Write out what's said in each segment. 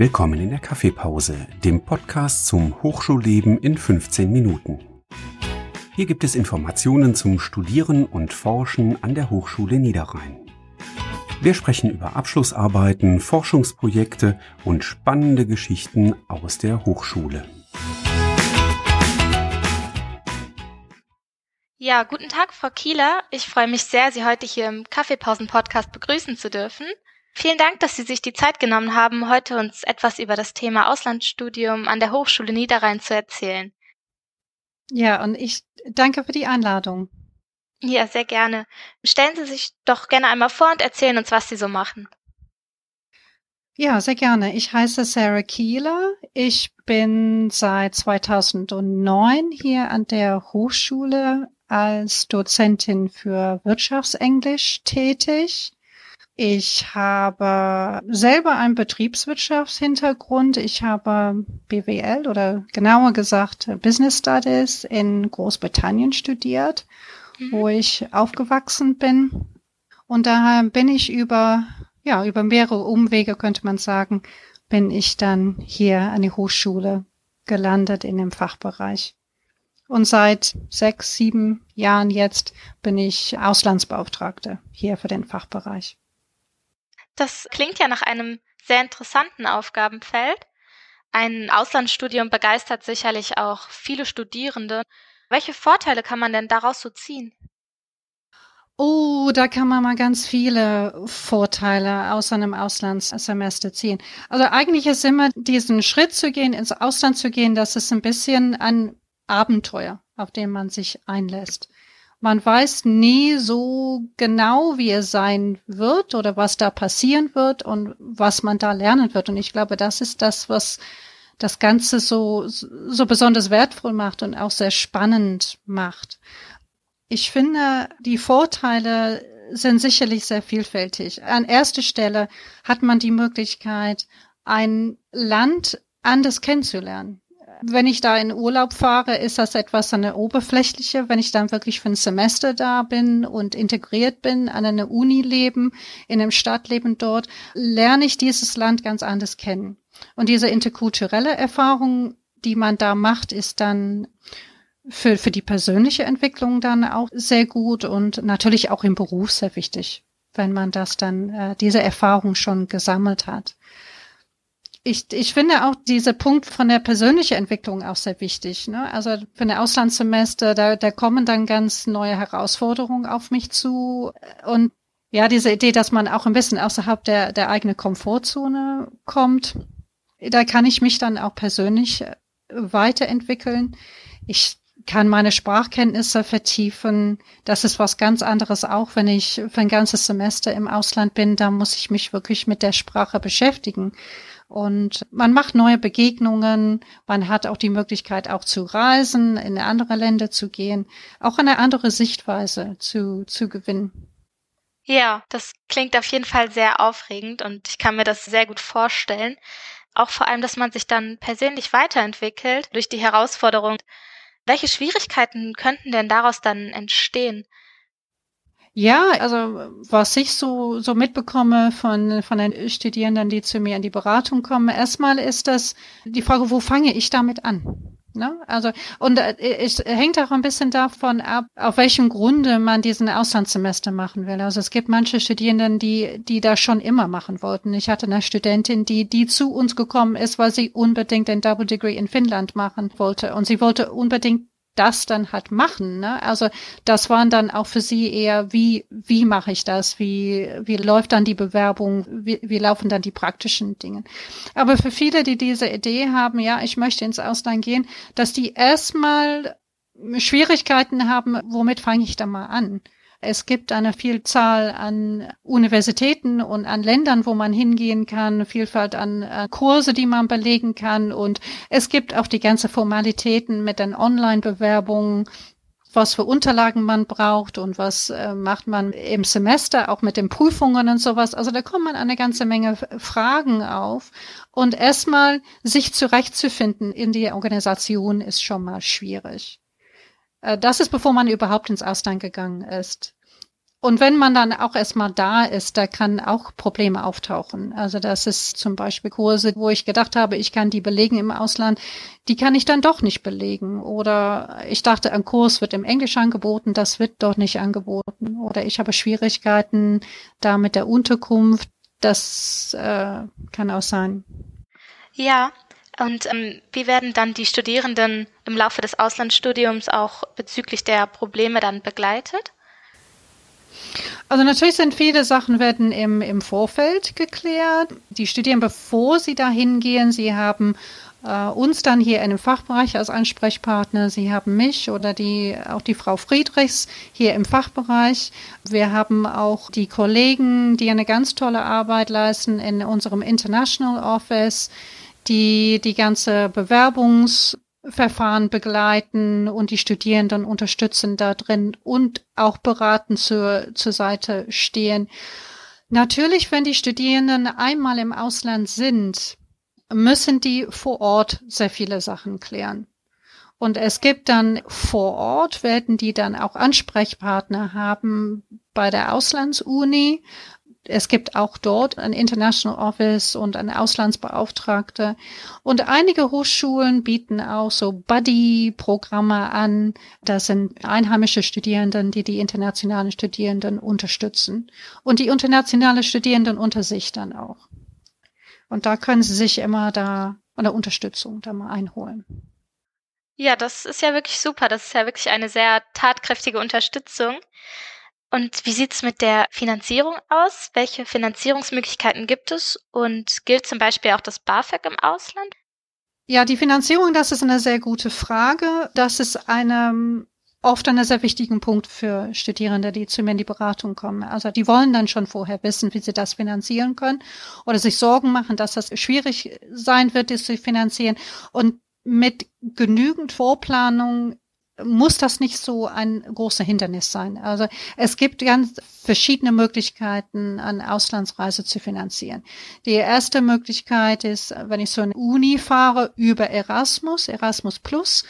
Willkommen in der Kaffeepause, dem Podcast zum Hochschulleben in 15 Minuten. Hier gibt es Informationen zum Studieren und Forschen an der Hochschule Niederrhein. Wir sprechen über Abschlussarbeiten, Forschungsprojekte und spannende Geschichten aus der Hochschule. Ja, guten Tag, Frau Kieler. Ich freue mich sehr, Sie heute hier im Kaffeepausen-Podcast begrüßen zu dürfen. Vielen Dank, dass Sie sich die Zeit genommen haben, heute uns etwas über das Thema Auslandsstudium an der Hochschule Niederrhein zu erzählen. Ja, und ich danke für die Einladung. Ja, sehr gerne. Stellen Sie sich doch gerne einmal vor und erzählen uns, was Sie so machen. Ja, sehr gerne. Ich heiße Sarah Kieler. Ich bin seit 2009 hier an der Hochschule als Dozentin für Wirtschaftsenglisch tätig. Ich habe selber einen Betriebswirtschaftshintergrund. Ich habe BWL oder genauer gesagt Business Studies in Großbritannien studiert, mhm. wo ich aufgewachsen bin. Und daher bin ich über, ja, über mehrere Umwege, könnte man sagen, bin ich dann hier an die Hochschule gelandet in dem Fachbereich. Und seit sechs, sieben Jahren jetzt bin ich Auslandsbeauftragte hier für den Fachbereich. Das klingt ja nach einem sehr interessanten Aufgabenfeld. Ein Auslandsstudium begeistert sicherlich auch viele Studierende. Welche Vorteile kann man denn daraus so ziehen? Oh, da kann man mal ganz viele Vorteile aus einem Auslandssemester ziehen. Also eigentlich ist immer diesen Schritt zu gehen, ins Ausland zu gehen, das ist ein bisschen ein Abenteuer, auf dem man sich einlässt. Man weiß nie so genau, wie es sein wird oder was da passieren wird und was man da lernen wird. Und ich glaube, das ist das, was das Ganze so, so besonders wertvoll macht und auch sehr spannend macht. Ich finde, die Vorteile sind sicherlich sehr vielfältig. An erster Stelle hat man die Möglichkeit, ein Land anders kennenzulernen wenn ich da in Urlaub fahre, ist das etwas eine oberflächliche. Wenn ich dann wirklich für ein Semester da bin und integriert bin, an einer Uni leben, in einem Stadtleben dort, lerne ich dieses Land ganz anders kennen. Und diese interkulturelle Erfahrung, die man da macht, ist dann für, für die persönliche Entwicklung dann auch sehr gut und natürlich auch im Beruf sehr wichtig, wenn man das dann, äh, diese Erfahrung schon gesammelt hat ich, ich finde auch dieser Punkt von der persönlichen Entwicklung auch sehr wichtig. Ne? Also für ein Auslandssemester, da, da kommen dann ganz neue Herausforderungen auf mich zu. Und ja, diese Idee, dass man auch ein bisschen außerhalb der, der eigenen Komfortzone kommt, da kann ich mich dann auch persönlich weiterentwickeln. Ich kann meine Sprachkenntnisse vertiefen. Das ist was ganz anderes auch, wenn ich für ein ganzes Semester im Ausland bin, da muss ich mich wirklich mit der Sprache beschäftigen. Und man macht neue Begegnungen, man hat auch die Möglichkeit auch zu reisen, in andere Länder zu gehen, auch eine andere Sichtweise zu, zu gewinnen. Ja, das klingt auf jeden Fall sehr aufregend und ich kann mir das sehr gut vorstellen. Auch vor allem, dass man sich dann persönlich weiterentwickelt durch die Herausforderung. Welche Schwierigkeiten könnten denn daraus dann entstehen? Ja, also was ich so, so mitbekomme von, von den Studierenden, die zu mir in die Beratung kommen, erstmal ist das die Frage, wo fange ich damit an? Ne? Also, und äh, es hängt auch ein bisschen davon ab, auf welchem Grunde man diesen Auslandssemester machen will. Also es gibt manche Studierenden, die, die das schon immer machen wollten. Ich hatte eine Studentin, die, die zu uns gekommen ist, weil sie unbedingt den Double Degree in Finnland machen wollte. Und sie wollte unbedingt das dann halt machen. Ne? Also das waren dann auch für sie eher, wie, wie mache ich das? Wie, wie läuft dann die Bewerbung? Wie, wie laufen dann die praktischen Dinge? Aber für viele, die diese Idee haben, ja, ich möchte ins Ausland gehen, dass die erstmal Schwierigkeiten haben, womit fange ich da mal an? Es gibt eine Vielzahl an Universitäten und an Ländern, wo man hingehen kann, Vielfalt an äh, Kurse, die man belegen kann. Und es gibt auch die ganze Formalitäten mit den Online-Bewerbungen, was für Unterlagen man braucht und was äh, macht man im Semester, auch mit den Prüfungen und sowas. Also da kommen eine ganze Menge Fragen auf. Und erstmal sich zurechtzufinden in die Organisation ist schon mal schwierig. Äh, das ist bevor man überhaupt ins Ausland gegangen ist. Und wenn man dann auch erstmal da ist, da kann auch Probleme auftauchen. Also das ist zum Beispiel Kurse, wo ich gedacht habe, ich kann die belegen im Ausland, die kann ich dann doch nicht belegen. Oder ich dachte, ein Kurs wird im Englisch angeboten, das wird dort nicht angeboten. Oder ich habe Schwierigkeiten da mit der Unterkunft. Das äh, kann auch sein. Ja, und ähm, wie werden dann die Studierenden im Laufe des Auslandsstudiums auch bezüglich der Probleme dann begleitet? Also natürlich sind viele Sachen werden im, im Vorfeld geklärt. Die studieren, bevor sie da hingehen. Sie haben äh, uns dann hier in dem Fachbereich als Ansprechpartner. Sie haben mich oder die, auch die Frau Friedrichs hier im Fachbereich. Wir haben auch die Kollegen, die eine ganz tolle Arbeit leisten in unserem International Office, die die ganze Bewerbungs Verfahren begleiten und die Studierenden unterstützen da drin und auch beraten zur, zur Seite stehen. Natürlich, wenn die Studierenden einmal im Ausland sind, müssen die vor Ort sehr viele Sachen klären. Und es gibt dann vor Ort, werden die dann auch Ansprechpartner haben bei der Auslandsuni, es gibt auch dort ein International Office und eine Auslandsbeauftragte. Und einige Hochschulen bieten auch so Buddy-Programme an. Das sind einheimische Studierenden, die die internationalen Studierenden unterstützen. Und die internationalen Studierenden unter sich dann auch. Und da können sie sich immer da eine Unterstützung da mal einholen. Ja, das ist ja wirklich super. Das ist ja wirklich eine sehr tatkräftige Unterstützung. Und wie sieht's mit der Finanzierung aus? Welche Finanzierungsmöglichkeiten gibt es? Und gilt zum Beispiel auch das BAföG im Ausland? Ja, die Finanzierung, das ist eine sehr gute Frage. Das ist eine, oft ein sehr wichtigen Punkt für Studierende, die zu mir in die Beratung kommen. Also die wollen dann schon vorher wissen, wie sie das finanzieren können oder sich Sorgen machen, dass das schwierig sein wird, das zu finanzieren. Und mit genügend Vorplanung muss das nicht so ein großer Hindernis sein. Also es gibt ganz verschiedene Möglichkeiten, eine Auslandsreise zu finanzieren. Die erste Möglichkeit ist, wenn ich so eine Uni fahre über Erasmus, Erasmus Plus,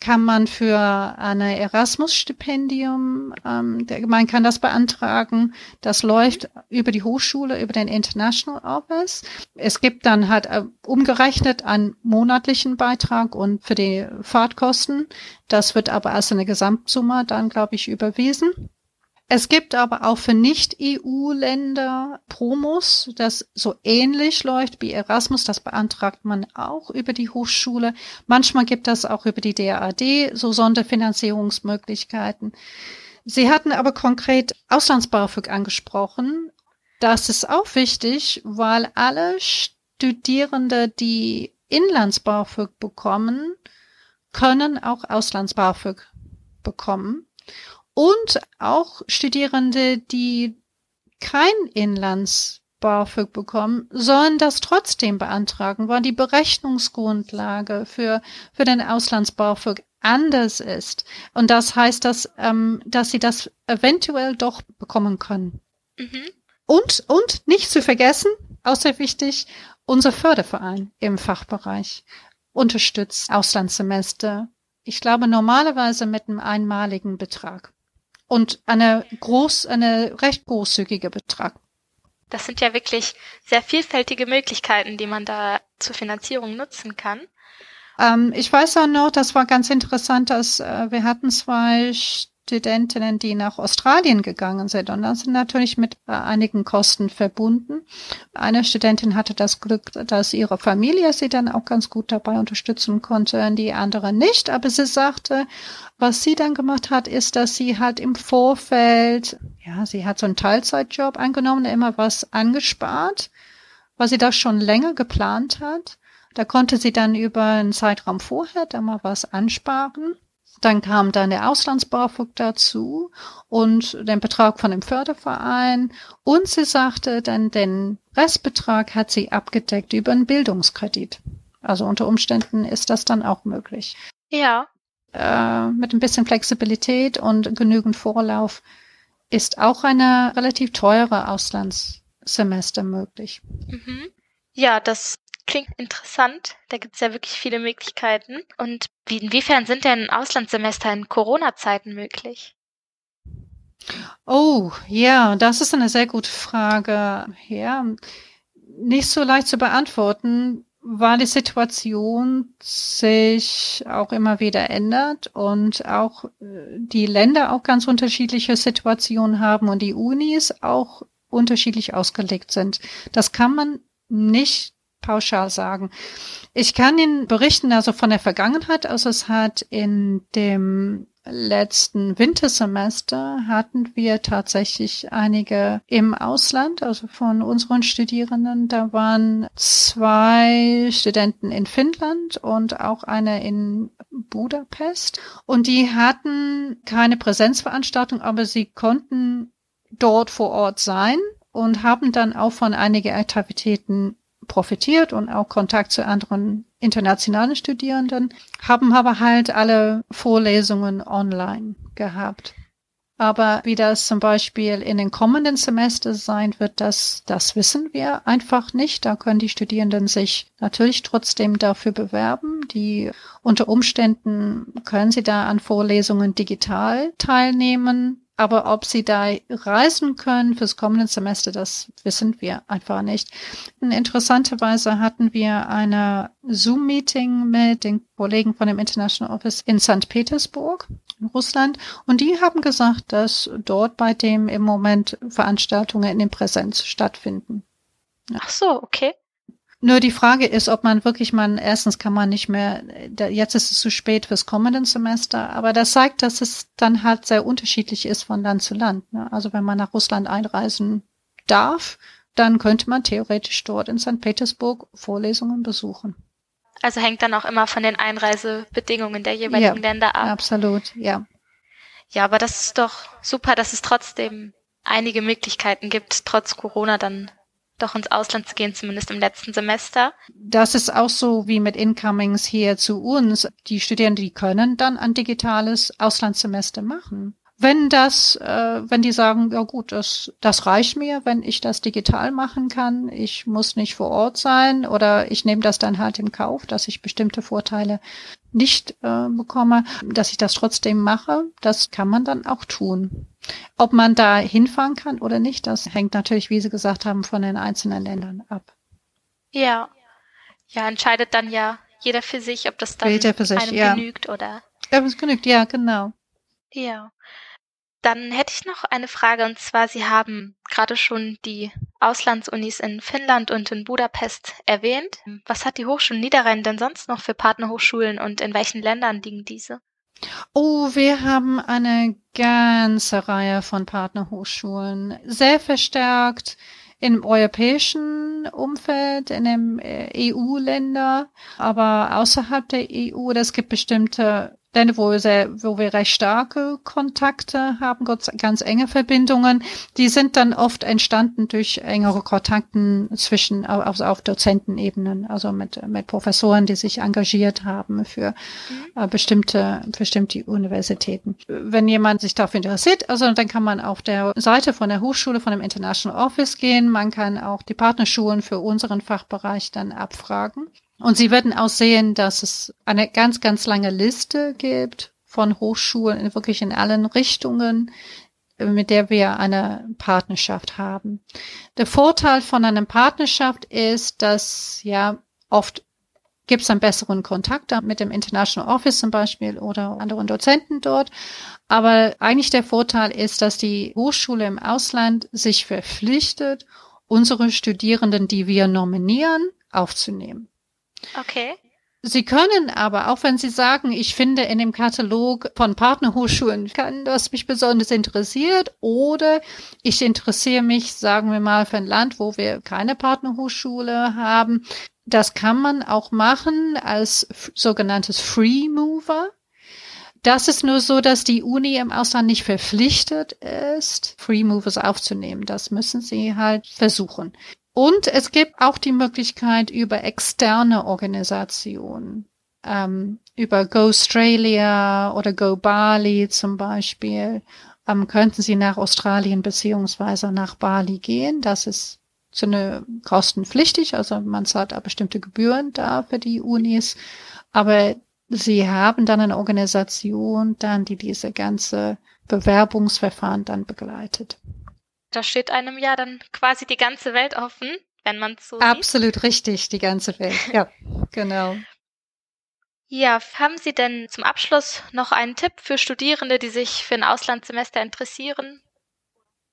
kann man für ein Erasmus-Stipendium, ähm, man kann das beantragen. Das läuft über die Hochschule, über den International Office. Es gibt dann halt äh, umgerechnet einen monatlichen Beitrag und für die Fahrtkosten. Das wird aber als eine Gesamtsumme dann, glaube ich, überwiesen. Es gibt aber auch für Nicht-EU-Länder Promos, das so ähnlich läuft wie Erasmus. Das beantragt man auch über die Hochschule. Manchmal gibt das auch über die DAAD so Sonderfinanzierungsmöglichkeiten. Sie hatten aber konkret Auslands-BAföG angesprochen. Das ist auch wichtig, weil alle Studierende, die Inlands-BAföG bekommen, können auch Auslands-BAföG bekommen. Und auch Studierende, die kein Inlands BAföG bekommen, sollen das trotzdem beantragen, weil die Berechnungsgrundlage für, für den Auslands-BAföG anders ist. Und das heißt, dass, ähm, dass sie das eventuell doch bekommen können. Mhm. Und, und nicht zu vergessen, auch sehr wichtig, unser Förderverein im Fachbereich unterstützt Auslandssemester. Ich glaube normalerweise mit einem einmaligen Betrag und eine groß, eine recht großzügige Betrag. Das sind ja wirklich sehr vielfältige Möglichkeiten, die man da zur Finanzierung nutzen kann. Ähm, ich weiß auch noch, das war ganz interessant, dass äh, wir hatten zwei Studentinnen, die nach Australien gegangen sind. Und das sind natürlich mit äh, einigen Kosten verbunden. Eine Studentin hatte das Glück, dass ihre Familie sie dann auch ganz gut dabei unterstützen konnte, die andere nicht. Aber sie sagte, was sie dann gemacht hat, ist, dass sie halt im Vorfeld, ja, sie hat so einen Teilzeitjob angenommen, immer was angespart, weil sie das schon länger geplant hat. Da konnte sie dann über einen Zeitraum vorher da mal was ansparen. Dann kam dann der Auslands-BAföG dazu und den Betrag von dem Förderverein. Und sie sagte dann, den Restbetrag hat sie abgedeckt über einen Bildungskredit. Also unter Umständen ist das dann auch möglich. Ja. Äh, mit ein bisschen Flexibilität und genügend Vorlauf ist auch eine relativ teure Auslandssemester möglich. Mhm. Ja, das klingt interessant. Da gibt es ja wirklich viele Möglichkeiten. Und wie, inwiefern sind denn Auslandssemester in Corona-Zeiten möglich? Oh, ja, das ist eine sehr gute Frage. Ja, nicht so leicht zu beantworten, weil die Situation sich auch immer wieder ändert und auch äh, die Länder auch ganz unterschiedliche Situationen haben und die Unis auch unterschiedlich ausgelegt sind. Das kann man nicht pauschal sagen. Ich kann Ihnen berichten, also von der Vergangenheit, also es hat in dem letzten Wintersemester hatten wir tatsächlich einige im Ausland, also von unseren Studierenden. Da waren zwei Studenten in Finnland und auch eine in Budapest. Und die hatten keine Präsenzveranstaltung, aber sie konnten dort vor Ort sein und haben dann auch von einigen Aktivitäten profitiert und auch Kontakt zu anderen internationalen Studierenden, haben aber halt alle Vorlesungen online gehabt. Aber wie das zum Beispiel in den kommenden Semester sein wird, das, das wissen wir einfach nicht. Da können die Studierenden sich natürlich trotzdem dafür bewerben. Die unter Umständen können sie da an Vorlesungen digital teilnehmen. Aber ob sie da reisen können fürs kommende Semester, das wissen wir einfach nicht. Interessanterweise hatten wir eine Zoom-Meeting mit den Kollegen von dem International Office in St. Petersburg in Russland und die haben gesagt, dass dort bei dem im Moment Veranstaltungen in Präsenz stattfinden. Ja. Ach so, okay. Nur die Frage ist, ob man wirklich man, erstens kann man nicht mehr, jetzt ist es zu spät fürs kommenden Semester, aber das zeigt, dass es dann halt sehr unterschiedlich ist von Land zu Land. Ne? Also wenn man nach Russland einreisen darf, dann könnte man theoretisch dort in St. Petersburg Vorlesungen besuchen. Also hängt dann auch immer von den Einreisebedingungen der jeweiligen ja, Länder ab. Absolut, ja. Ja, aber das ist doch super, dass es trotzdem einige Möglichkeiten gibt, trotz Corona dann doch ins Ausland zu gehen, zumindest im letzten Semester. Das ist auch so wie mit Incomings hier zu uns. Die Studierenden, die können dann ein digitales Auslandssemester machen. Wenn das, äh, wenn die sagen, ja gut, das, das reicht mir, wenn ich das digital machen kann, ich muss nicht vor Ort sein oder ich nehme das dann halt im Kauf, dass ich bestimmte Vorteile nicht äh, bekomme, dass ich das trotzdem mache, das kann man dann auch tun. Ob man da hinfahren kann oder nicht, das hängt natürlich, wie Sie gesagt haben, von den einzelnen Ländern ab. Ja, ja, entscheidet dann ja jeder für sich, ob das dann sich, einem ja. genügt oder. Ja, es genügt, ja, genau. Ja. Dann hätte ich noch eine Frage und zwar, Sie haben gerade schon die Auslandsunis in Finnland und in Budapest erwähnt. Was hat die Hochschule Niederrhein denn sonst noch für Partnerhochschulen und in welchen Ländern liegen diese? Oh, wir haben eine ganze Reihe von Partnerhochschulen. Sehr verstärkt im europäischen Umfeld, in den EU-Länder, aber außerhalb der EU, das gibt bestimmte Länder, wo wir, sehr, wo wir recht starke Kontakte haben, ganz enge Verbindungen, die sind dann oft entstanden durch engere Kontakten zwischen, also auf Dozentenebenen, also mit, mit Professoren, die sich engagiert haben für mhm. äh, bestimmte, bestimmte Universitäten. Wenn jemand sich dafür interessiert, also dann kann man auf der Seite von der Hochschule, von dem International Office gehen, man kann auch die Partnerschulen für unseren Fachbereich dann abfragen. Und Sie werden auch sehen, dass es eine ganz, ganz lange Liste gibt von Hochschulen in wirklich in allen Richtungen, mit der wir eine Partnerschaft haben. Der Vorteil von einer Partnerschaft ist, dass ja oft gibt es einen besseren Kontakt mit dem International Office zum Beispiel oder anderen Dozenten dort. Aber eigentlich der Vorteil ist, dass die Hochschule im Ausland sich verpflichtet, unsere Studierenden, die wir nominieren, aufzunehmen. Okay. Sie können aber, auch wenn Sie sagen, ich finde in dem Katalog von Partnerhochschulen kann das mich besonders interessiert oder ich interessiere mich, sagen wir mal, für ein Land, wo wir keine Partnerhochschule haben. Das kann man auch machen als sogenanntes Free Mover. Das ist nur so, dass die Uni im Ausland nicht verpflichtet ist, Free Movers aufzunehmen. Das müssen sie halt versuchen. Und es gibt auch die Möglichkeit über externe Organisationen, ähm, über Go Australia oder Go Bali zum Beispiel, ähm, könnten Sie nach Australien beziehungsweise nach Bali gehen. Das ist zu eine kostenpflichtig, also man zahlt da bestimmte Gebühren da für die Unis, aber Sie haben dann eine Organisation, dann die diese ganze Bewerbungsverfahren dann begleitet. Da steht einem ja dann quasi die ganze Welt offen, wenn man so Absolut sieht. richtig, die ganze Welt. Ja, genau. Ja, haben Sie denn zum Abschluss noch einen Tipp für Studierende, die sich für ein Auslandssemester interessieren?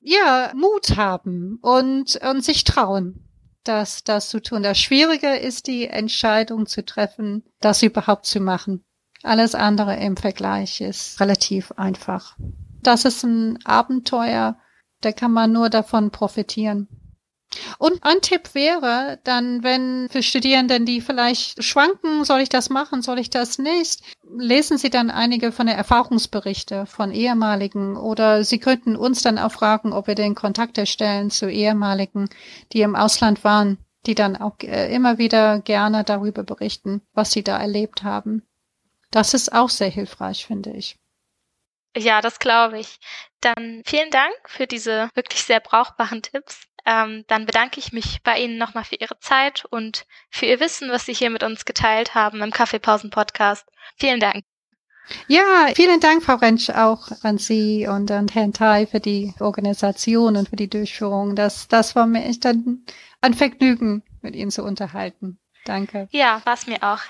Ja, Mut haben und, und sich trauen, das, das zu tun. Das Schwierige ist die Entscheidung zu treffen, das überhaupt zu machen. Alles andere im Vergleich ist relativ einfach. Das ist ein Abenteuer, da kann man nur davon profitieren. Und ein Tipp wäre dann, wenn für Studierenden, die vielleicht schwanken, soll ich das machen, soll ich das nicht, lesen Sie dann einige von den Erfahrungsberichte von ehemaligen oder Sie könnten uns dann auch fragen, ob wir den Kontakt erstellen zu ehemaligen, die im Ausland waren, die dann auch äh, immer wieder gerne darüber berichten, was sie da erlebt haben. Das ist auch sehr hilfreich, finde ich. Ja, das glaube ich. Dann vielen Dank für diese wirklich sehr brauchbaren Tipps. Ähm, dann bedanke ich mich bei Ihnen nochmal für Ihre Zeit und für Ihr Wissen, was Sie hier mit uns geteilt haben im Kaffeepausen-Podcast. Vielen Dank. Ja, vielen Dank, Frau Rentsch, auch an Sie und an Herrn Tai für die Organisation und für die Durchführung. Das, das war mir echt ein, ein Vergnügen, mit Ihnen zu unterhalten. Danke. Ja, war es mir auch.